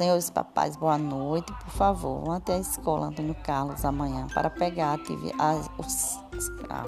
Senhores papais, boa noite. Por favor, vão até a escola Antônio Carlos amanhã para pegar a, os a